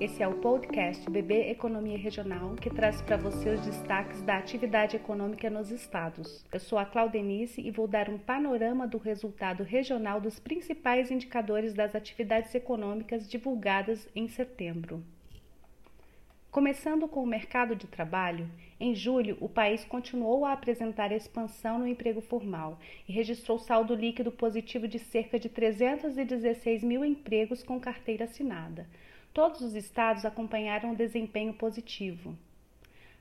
Esse é o podcast BB Economia Regional, que traz para você os destaques da atividade econômica nos estados. Eu sou a Claudenice e vou dar um panorama do resultado regional dos principais indicadores das atividades econômicas divulgadas em setembro. Começando com o mercado de trabalho, em julho o país continuou a apresentar expansão no emprego formal e registrou saldo líquido positivo de cerca de 316 mil empregos com carteira assinada. Todos os estados acompanharam o desempenho positivo.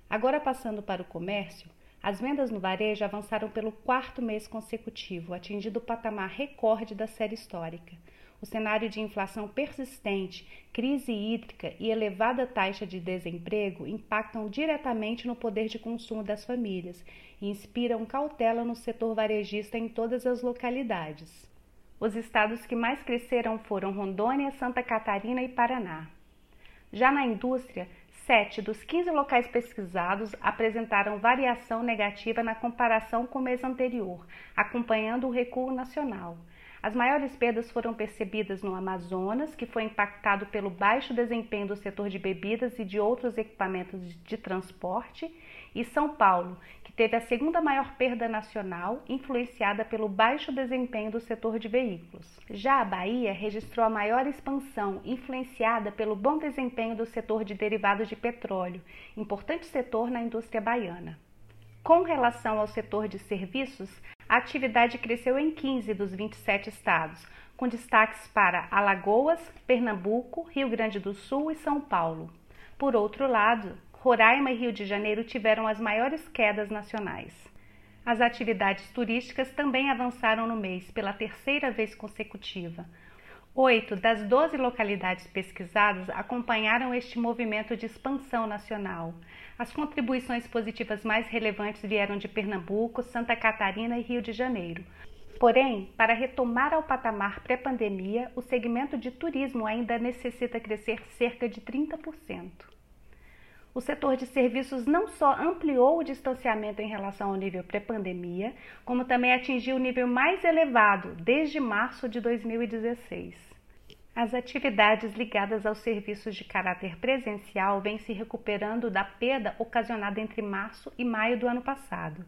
Agora, passando para o comércio, as vendas no varejo avançaram pelo quarto mês consecutivo, atingindo o patamar recorde da série histórica. O cenário de inflação persistente, crise hídrica e elevada taxa de desemprego impactam diretamente no poder de consumo das famílias e inspiram cautela no setor varejista em todas as localidades. Os estados que mais cresceram foram Rondônia, Santa Catarina e Paraná. Já na indústria, sete dos 15 locais pesquisados apresentaram variação negativa na comparação com o mês anterior, acompanhando o recuo nacional. As maiores perdas foram percebidas no Amazonas, que foi impactado pelo baixo desempenho do setor de bebidas e de outros equipamentos de transporte, e São Paulo, que teve a segunda maior perda nacional, influenciada pelo baixo desempenho do setor de veículos. Já a Bahia registrou a maior expansão, influenciada pelo bom desempenho do setor de derivados de petróleo, importante setor na indústria baiana. Com relação ao setor de serviços, atividade cresceu em 15 dos 27 estados, com destaques para Alagoas, Pernambuco, Rio Grande do Sul e São Paulo. Por outro lado, Roraima e Rio de Janeiro tiveram as maiores quedas nacionais. As atividades turísticas também avançaram no mês pela terceira vez consecutiva. Oito das doze localidades pesquisadas acompanharam este movimento de expansão nacional. As contribuições positivas mais relevantes vieram de Pernambuco, Santa Catarina e Rio de Janeiro. Porém, para retomar ao patamar pré-pandemia, o segmento de turismo ainda necessita crescer cerca de 30%. O setor de serviços não só ampliou o distanciamento em relação ao nível pré-pandemia, como também atingiu o nível mais elevado desde março de 2016. As atividades ligadas aos serviços de caráter presencial vêm se recuperando da perda ocasionada entre março e maio do ano passado.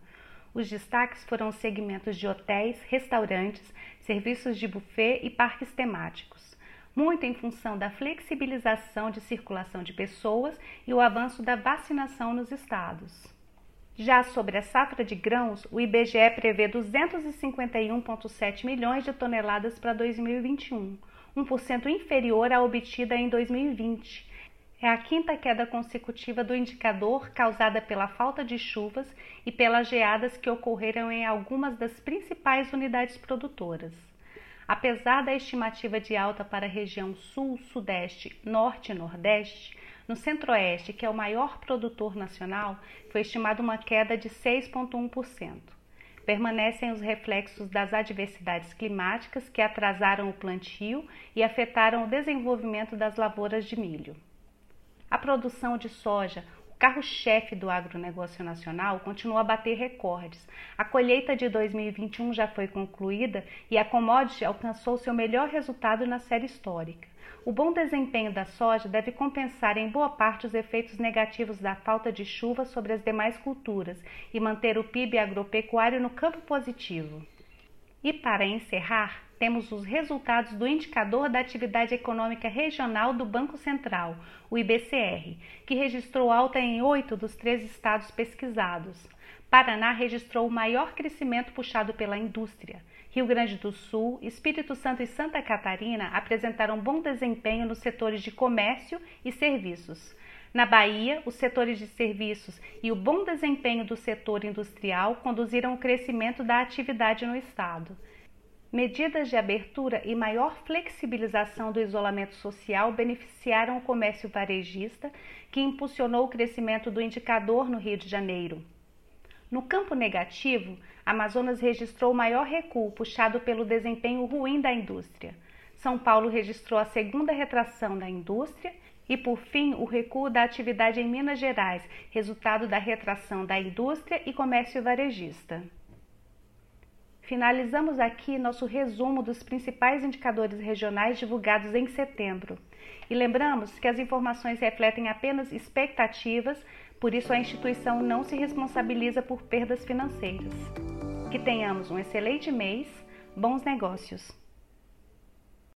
Os destaques foram os segmentos de hotéis, restaurantes, serviços de buffet e parques temáticos muito em função da flexibilização de circulação de pessoas e o avanço da vacinação nos estados. Já sobre a safra de grãos, o IBGE prevê 251,7 milhões de toneladas para 2021, 1% inferior à obtida em 2020. É a quinta queda consecutiva do indicador causada pela falta de chuvas e pelas geadas que ocorreram em algumas das principais unidades produtoras. Apesar da estimativa de alta para a região sul, sudeste, norte e nordeste, no centro-oeste, que é o maior produtor nacional, foi estimada uma queda de 6,1%. Permanecem os reflexos das adversidades climáticas que atrasaram o plantio e afetaram o desenvolvimento das lavouras de milho. A produção de soja carro-chefe do agronegócio nacional, continua a bater recordes. A colheita de 2021 já foi concluída e a commodity alcançou seu melhor resultado na série histórica. O bom desempenho da soja deve compensar em boa parte os efeitos negativos da falta de chuva sobre as demais culturas e manter o PIB agropecuário no campo positivo. E para encerrar, temos os resultados do Indicador da Atividade Econômica Regional do Banco Central, o IBCR, que registrou alta em oito dos três estados pesquisados. Paraná registrou o maior crescimento puxado pela indústria. Rio Grande do Sul, Espírito Santo e Santa Catarina apresentaram bom desempenho nos setores de comércio e serviços. Na Bahia, os setores de serviços e o bom desempenho do setor industrial conduziram ao crescimento da atividade no estado. Medidas de abertura e maior flexibilização do isolamento social beneficiaram o comércio varejista, que impulsionou o crescimento do indicador no Rio de Janeiro. No campo negativo, Amazonas registrou o maior recuo puxado pelo desempenho ruim da indústria. São Paulo registrou a segunda retração da indústria e, por fim, o recuo da atividade em Minas Gerais, resultado da retração da indústria e comércio varejista. finalizamos aqui nosso resumo dos principais indicadores regionais divulgados em setembro. E lembramos que as informações refletem apenas expectativas, por isso a instituição não se responsabiliza por perdas financeiras. Que tenhamos um excelente mês, bons negócios!